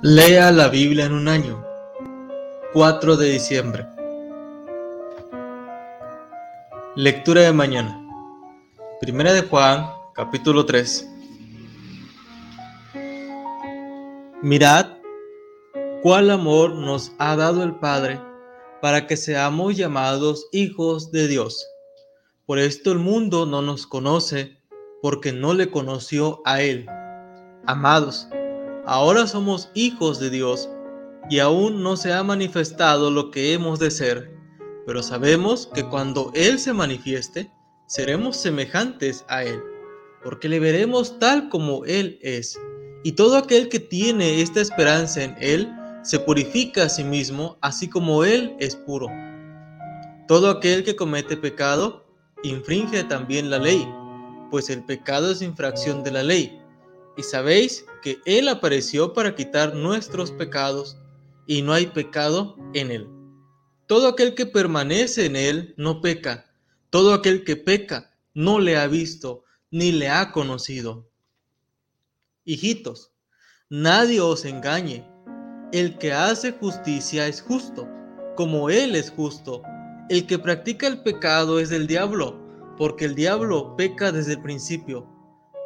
Lea la Biblia en un año. 4 de diciembre. Lectura de mañana. Primera de Juan, capítulo 3. Mirad cuál amor nos ha dado el Padre para que seamos llamados hijos de Dios. Por esto el mundo no nos conoce porque no le conoció a Él. Amados, Ahora somos hijos de Dios y aún no se ha manifestado lo que hemos de ser, pero sabemos que cuando Él se manifieste, seremos semejantes a Él, porque le veremos tal como Él es. Y todo aquel que tiene esta esperanza en Él se purifica a sí mismo, así como Él es puro. Todo aquel que comete pecado infringe también la ley, pues el pecado es infracción de la ley y sabéis que Él apareció para quitar nuestros pecados, y no hay pecado en Él. Todo aquel que permanece en Él no peca, todo aquel que peca no le ha visto ni le ha conocido. Hijitos, nadie os engañe. El que hace justicia es justo, como Él es justo. El que practica el pecado es del diablo, porque el diablo peca desde el principio.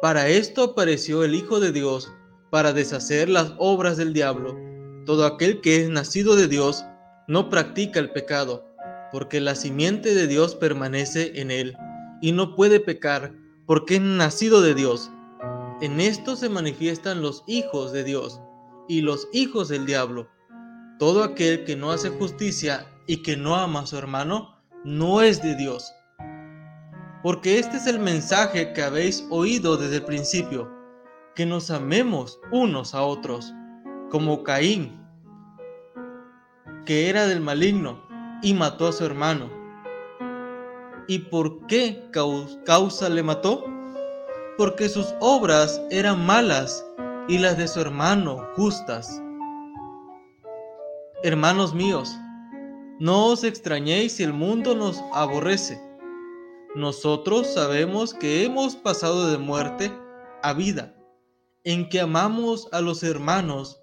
Para esto apareció el Hijo de Dios, para deshacer las obras del diablo. Todo aquel que es nacido de Dios no practica el pecado, porque la simiente de Dios permanece en él, y no puede pecar, porque es nacido de Dios. En esto se manifiestan los hijos de Dios y los hijos del diablo. Todo aquel que no hace justicia y que no ama a su hermano, no es de Dios porque este es el mensaje que habéis oído desde el principio, que nos amemos unos a otros, como Caín, que era del maligno y mató a su hermano. ¿Y por qué causa le mató? Porque sus obras eran malas y las de su hermano justas. Hermanos míos, no os extrañéis si el mundo nos aborrece nosotros sabemos que hemos pasado de muerte a vida, en que amamos a los hermanos.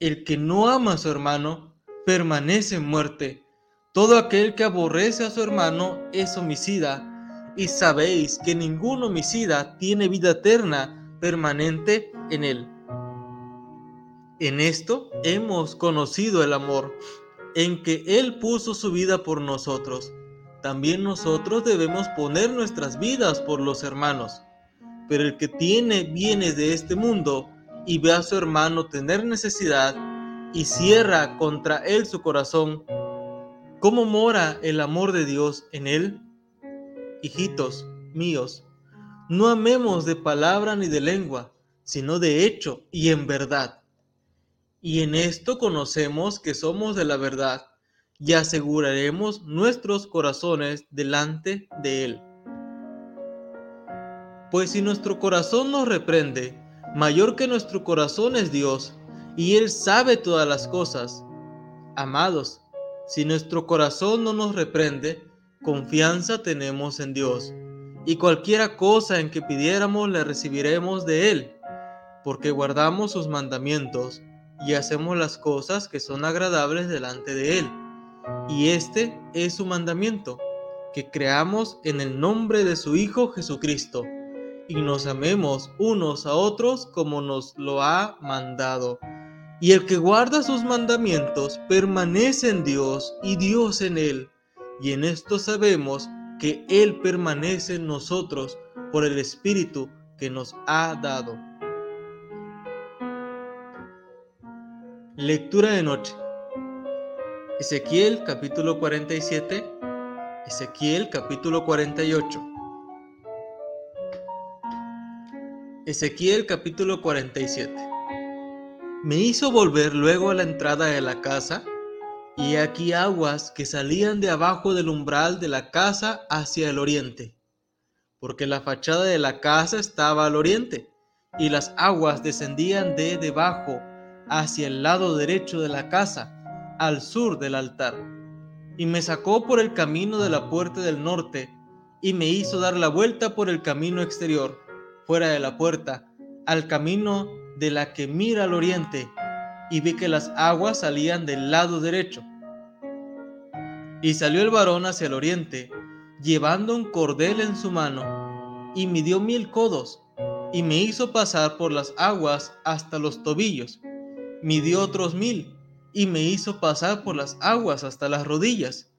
El que no ama a su hermano permanece en muerte. Todo aquel que aborrece a su hermano es homicida, y sabéis que ningún homicida tiene vida eterna permanente en él. En esto hemos conocido el amor, en que Él puso su vida por nosotros también nosotros debemos poner nuestras vidas por los hermanos. Pero el que tiene bienes de este mundo y ve a su hermano tener necesidad y cierra contra él su corazón, ¿cómo mora el amor de Dios en él? Hijitos míos, no amemos de palabra ni de lengua, sino de hecho y en verdad. Y en esto conocemos que somos de la verdad y aseguraremos nuestros corazones delante de Él. Pues si nuestro corazón nos reprende, mayor que nuestro corazón es Dios, y Él sabe todas las cosas. Amados, si nuestro corazón no nos reprende, confianza tenemos en Dios, y cualquiera cosa en que pidiéramos le recibiremos de Él, porque guardamos sus mandamientos y hacemos las cosas que son agradables delante de Él. Y este es su mandamiento, que creamos en el nombre de su Hijo Jesucristo y nos amemos unos a otros como nos lo ha mandado. Y el que guarda sus mandamientos permanece en Dios y Dios en él. Y en esto sabemos que Él permanece en nosotros por el Espíritu que nos ha dado. Lectura de noche. Ezequiel capítulo 47, Ezequiel capítulo 48. Ezequiel capítulo 47. Me hizo volver luego a la entrada de la casa, y aquí aguas que salían de abajo del umbral de la casa hacia el oriente, porque la fachada de la casa estaba al oriente, y las aguas descendían de debajo hacia el lado derecho de la casa al sur del altar, y me sacó por el camino de la puerta del norte, y me hizo dar la vuelta por el camino exterior, fuera de la puerta, al camino de la que mira al oriente, y vi que las aguas salían del lado derecho. Y salió el varón hacia el oriente, llevando un cordel en su mano, y midió mil codos, y me hizo pasar por las aguas hasta los tobillos. Midió otros mil, y me hizo pasar por las aguas hasta las rodillas.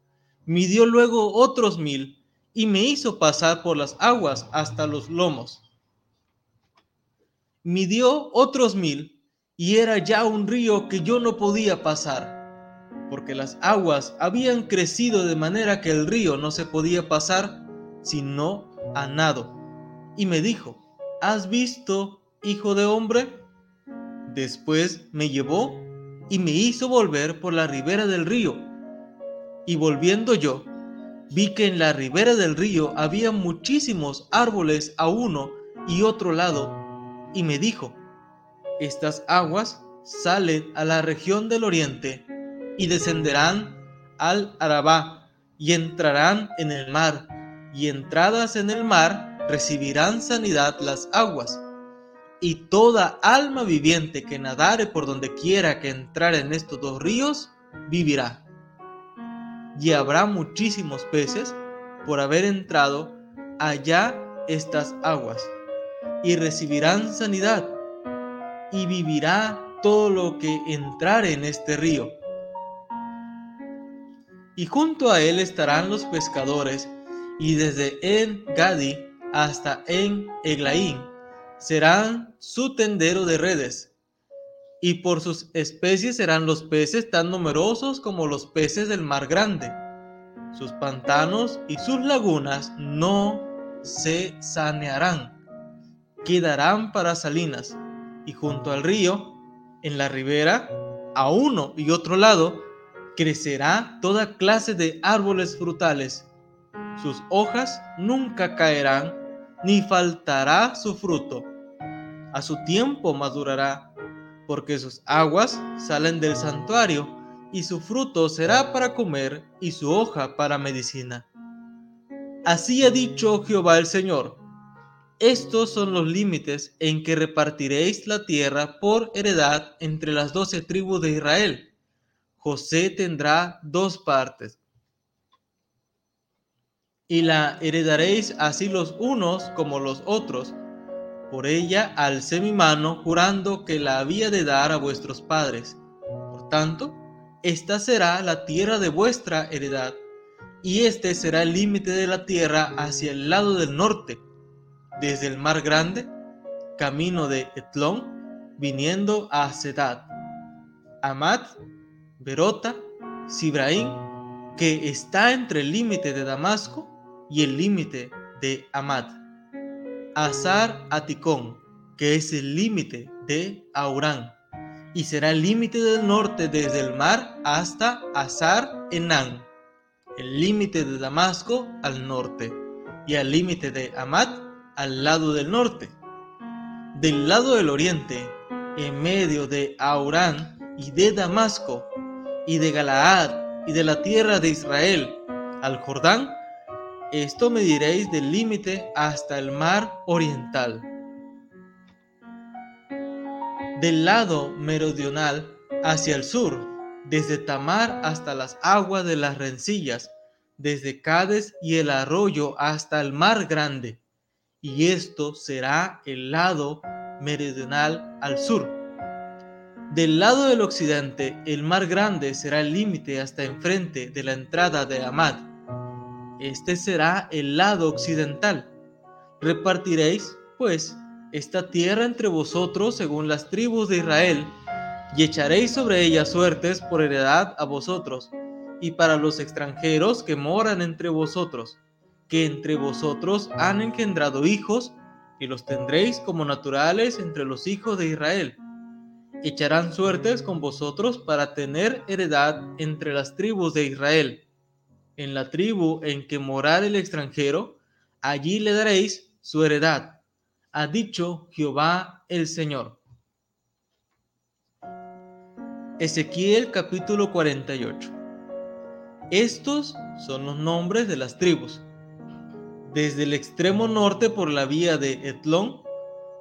Midió luego otros mil, y me hizo pasar por las aguas hasta los lomos. Midió otros mil, y era ya un río que yo no podía pasar, porque las aguas habían crecido de manera que el río no se podía pasar sino a nado. Y me dijo, ¿has visto, hijo de hombre? Después me llevó y me hizo volver por la ribera del río. Y volviendo yo, vi que en la ribera del río había muchísimos árboles a uno y otro lado, y me dijo, estas aguas salen a la región del oriente y descenderán al Arabá y entrarán en el mar, y entradas en el mar recibirán sanidad las aguas. Y toda alma viviente que nadare por donde quiera que entrar en estos dos ríos, vivirá y habrá muchísimos peces por haber entrado allá estas aguas, y recibirán sanidad, y vivirá todo lo que entrare en este río. Y junto a él estarán los pescadores, y desde En Gadi hasta En Eglaín serán su tendero de redes y por sus especies serán los peces tan numerosos como los peces del mar grande. Sus pantanos y sus lagunas no se sanearán, quedarán para salinas, y junto al río, en la ribera, a uno y otro lado, crecerá toda clase de árboles frutales. Sus hojas nunca caerán, ni faltará su fruto. A su tiempo madurará porque sus aguas salen del santuario, y su fruto será para comer, y su hoja para medicina. Así ha dicho Jehová el Señor. Estos son los límites en que repartiréis la tierra por heredad entre las doce tribus de Israel. José tendrá dos partes. Y la heredaréis así los unos como los otros, por ella alcé mi mano jurando que la había de dar a vuestros padres. Por tanto, esta será la tierra de vuestra heredad, y este será el límite de la tierra hacia el lado del norte, desde el mar grande, camino de Etlón, viniendo a Sedad, Amat, Berota, Sibraín, que está entre el límite de Damasco y el límite de Amat Azar Aticón, que es el límite de Aurán, y será el límite del norte desde el mar hasta Azar Enán, el límite de Damasco al norte, y al límite de Amat al lado del norte. Del lado del oriente, en medio de Aurán y de Damasco, y de Galaad y de la tierra de Israel, al Jordán, esto me diréis del límite hasta el mar oriental. Del lado meridional hacia el sur, desde Tamar hasta las aguas de las rencillas, desde Cádiz y el arroyo hasta el mar grande. Y esto será el lado meridional al sur. Del lado del occidente, el mar grande será el límite hasta enfrente de la entrada de Amad este será el lado occidental. Repartiréis, pues, esta tierra entre vosotros según las tribus de Israel, y echaréis sobre ella suertes por heredad a vosotros, y para los extranjeros que moran entre vosotros, que entre vosotros han engendrado hijos, y los tendréis como naturales entre los hijos de Israel. Echarán suertes con vosotros para tener heredad entre las tribus de Israel en la tribu en que morar el extranjero, allí le daréis su heredad, ha dicho Jehová el Señor. Ezequiel capítulo 48. Estos son los nombres de las tribus. Desde el extremo norte por la vía de Etlón,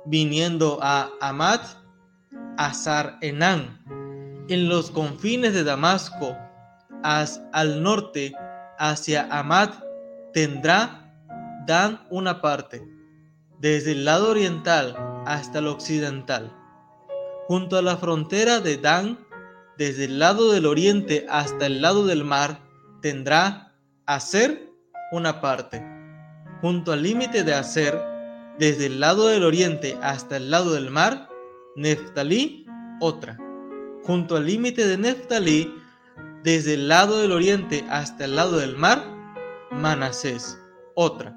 viniendo a Amat, Azar Enán, En los confines de Damasco, al norte, hacia Amad, tendrá Dan una parte, desde el lado oriental hasta el occidental. Junto a la frontera de Dan, desde el lado del oriente hasta el lado del mar, tendrá Aser una parte. Junto al límite de Aser, desde el lado del oriente hasta el lado del mar, Neftalí otra. Junto al límite de Neftalí, desde el lado del oriente hasta el lado del mar, Manasés otra.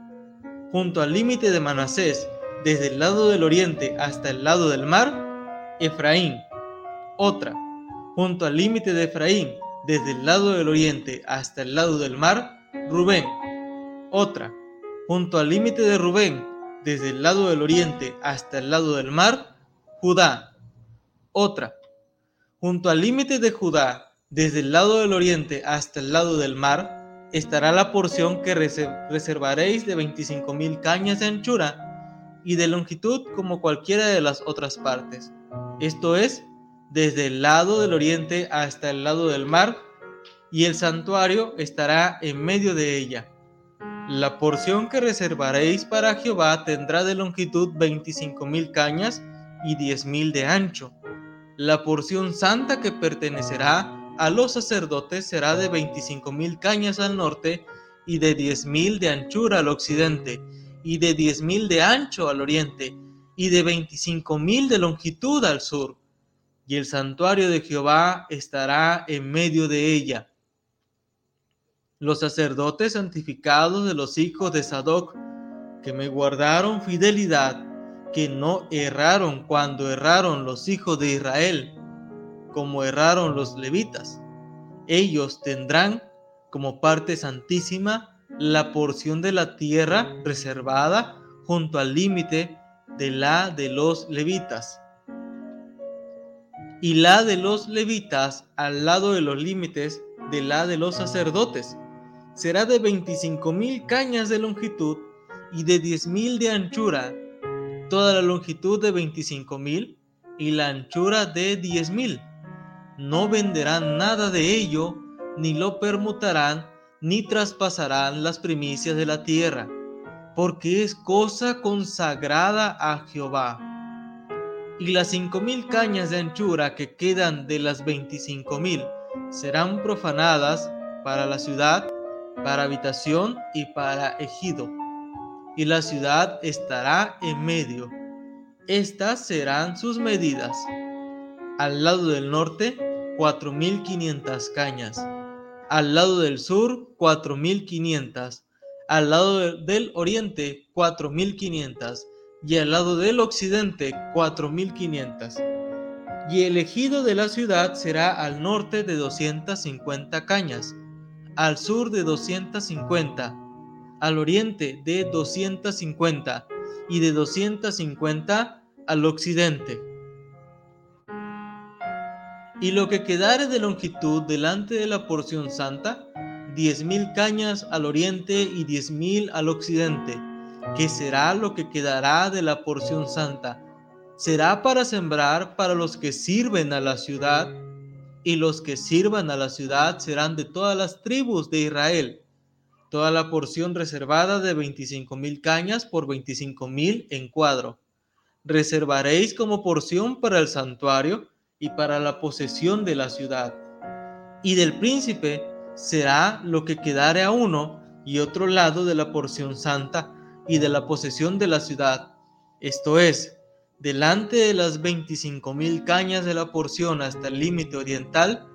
Junto al límite de Manasés, desde el lado del oriente hasta el lado del mar, Efraín otra. Junto al límite de Efraín, desde el lado del oriente hasta el lado del mar, Rubén. Otra, junto al límite de Rubén, desde el lado del oriente hasta el lado del mar, Judá. Otra, junto al límite de Judá, desde el lado del oriente hasta el lado del mar, estará la porción que reservaréis de 25 mil cañas de anchura y de longitud como cualquiera de las otras partes. Esto es, desde el lado del oriente hasta el lado del mar, y el santuario estará en medio de ella. La porción que reservaréis para Jehová tendrá de longitud veinticinco mil cañas y diez mil de ancho. La porción santa que pertenecerá a los sacerdotes será de veinticinco mil cañas al norte y de diez mil de anchura al occidente y de diez mil de ancho al oriente y de veinticinco mil de longitud al sur. Y el santuario de Jehová estará en medio de ella los sacerdotes santificados de los hijos de Sadoc, que me guardaron fidelidad, que no erraron cuando erraron los hijos de Israel, como erraron los levitas. Ellos tendrán como parte santísima la porción de la tierra reservada junto al límite de la de los levitas. Y la de los levitas al lado de los límites de la de los sacerdotes será de 25 mil cañas de longitud y de 10 mil de anchura, toda la longitud de 25 mil y la anchura de 10 mil. No venderán nada de ello, ni lo permutarán, ni traspasarán las primicias de la tierra, porque es cosa consagrada a Jehová. Y las cinco mil cañas de anchura que quedan de las veinticinco mil serán profanadas para la ciudad para habitación y para ejido, y la ciudad estará en medio. Estas serán sus medidas. Al lado del norte, 4.500 cañas. Al lado del sur, 4.500. Al lado del oriente, 4.500. Y al lado del occidente, 4.500. Y el ejido de la ciudad será al norte de 250 cañas al sur de 250, al oriente de 250 y de 250 al occidente. Y lo que quedare de longitud delante de la porción santa, diez mil cañas al oriente y diez mil al occidente, que será lo que quedará de la porción santa. Será para sembrar para los que sirven a la ciudad y los que sirvan a la ciudad serán de todas las tribus de Israel. Toda la porción reservada de veinticinco mil cañas por veinticinco mil en cuadro. Reservaréis como porción para el santuario y para la posesión de la ciudad. Y del príncipe será lo que quedare a uno y otro lado de la porción santa y de la posesión de la ciudad. Esto es, delante de las veinticinco mil cañas de la porción hasta el límite oriental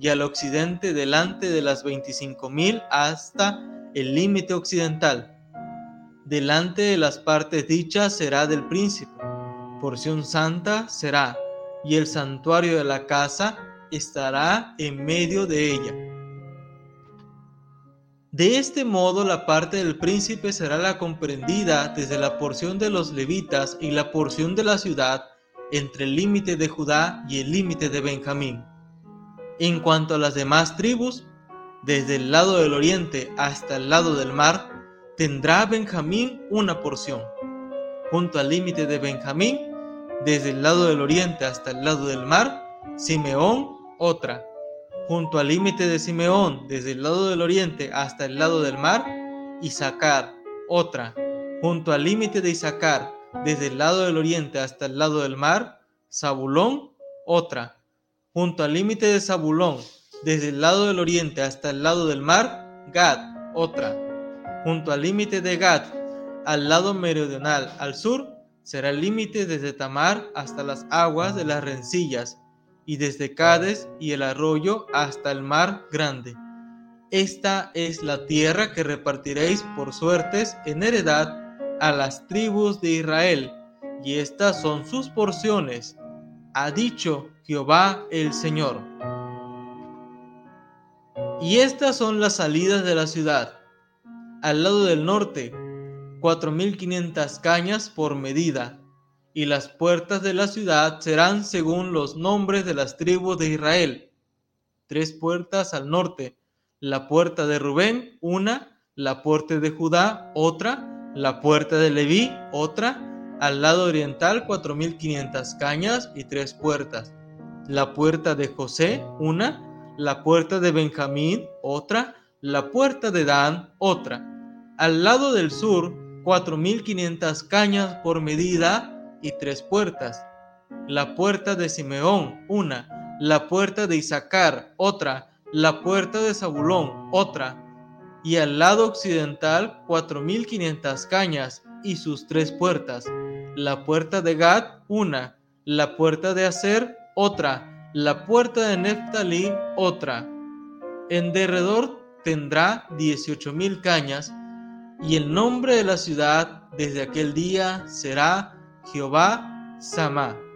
y al occidente delante de las veinticinco mil hasta el límite occidental. Delante de las partes dichas será del príncipe, porción santa será, y el santuario de la casa estará en medio de ella. De este modo la parte del príncipe será la comprendida desde la porción de los levitas y la porción de la ciudad entre el límite de Judá y el límite de Benjamín. En cuanto a las demás tribus, desde el lado del oriente hasta el lado del mar, tendrá Benjamín una porción. Junto al límite de Benjamín, desde el lado del oriente hasta el lado del mar, Simeón otra. Junto al límite de Simeón, desde el lado del oriente hasta el lado del mar, Isaacar, otra. Junto al límite de Isaacar, desde el lado del oriente hasta el lado del mar, Zabulón, otra. Junto al límite de Zabulón, desde el lado del oriente hasta el lado del mar, Gad, otra. Junto al límite de Gad, al lado meridional, al sur, será el límite desde Tamar hasta las aguas de las rencillas, y desde Cades y el arroyo hasta el mar grande. Esta es la tierra que repartiréis por suertes en heredad a las tribus de Israel, y estas son sus porciones, ha dicho Jehová el Señor. Y estas son las salidas de la ciudad. Al lado del norte, 4.500 cañas por medida, y las puertas de la ciudad serán según los nombres de las tribus de Israel. Tres puertas al norte, la puerta de Rubén, una, la puerta de Judá, otra, la puerta de Leví, otra, al lado oriental 4.500 cañas y tres puertas, la puerta de José, una, la puerta de Benjamín, otra, la puerta de Dan, otra. Al lado del sur, 4.500 cañas por medida y tres puertas. La puerta de Simeón, una, la puerta de Isaacar, otra, la puerta de Zabulón, otra, y al lado occidental 4.500 cañas y sus tres puertas. La puerta de Gad, una, la puerta de Aser, otra, la puerta de Neftalí otra. En derredor tendrá dieciocho mil cañas, y el nombre de la ciudad desde aquel día será Jehová Samá.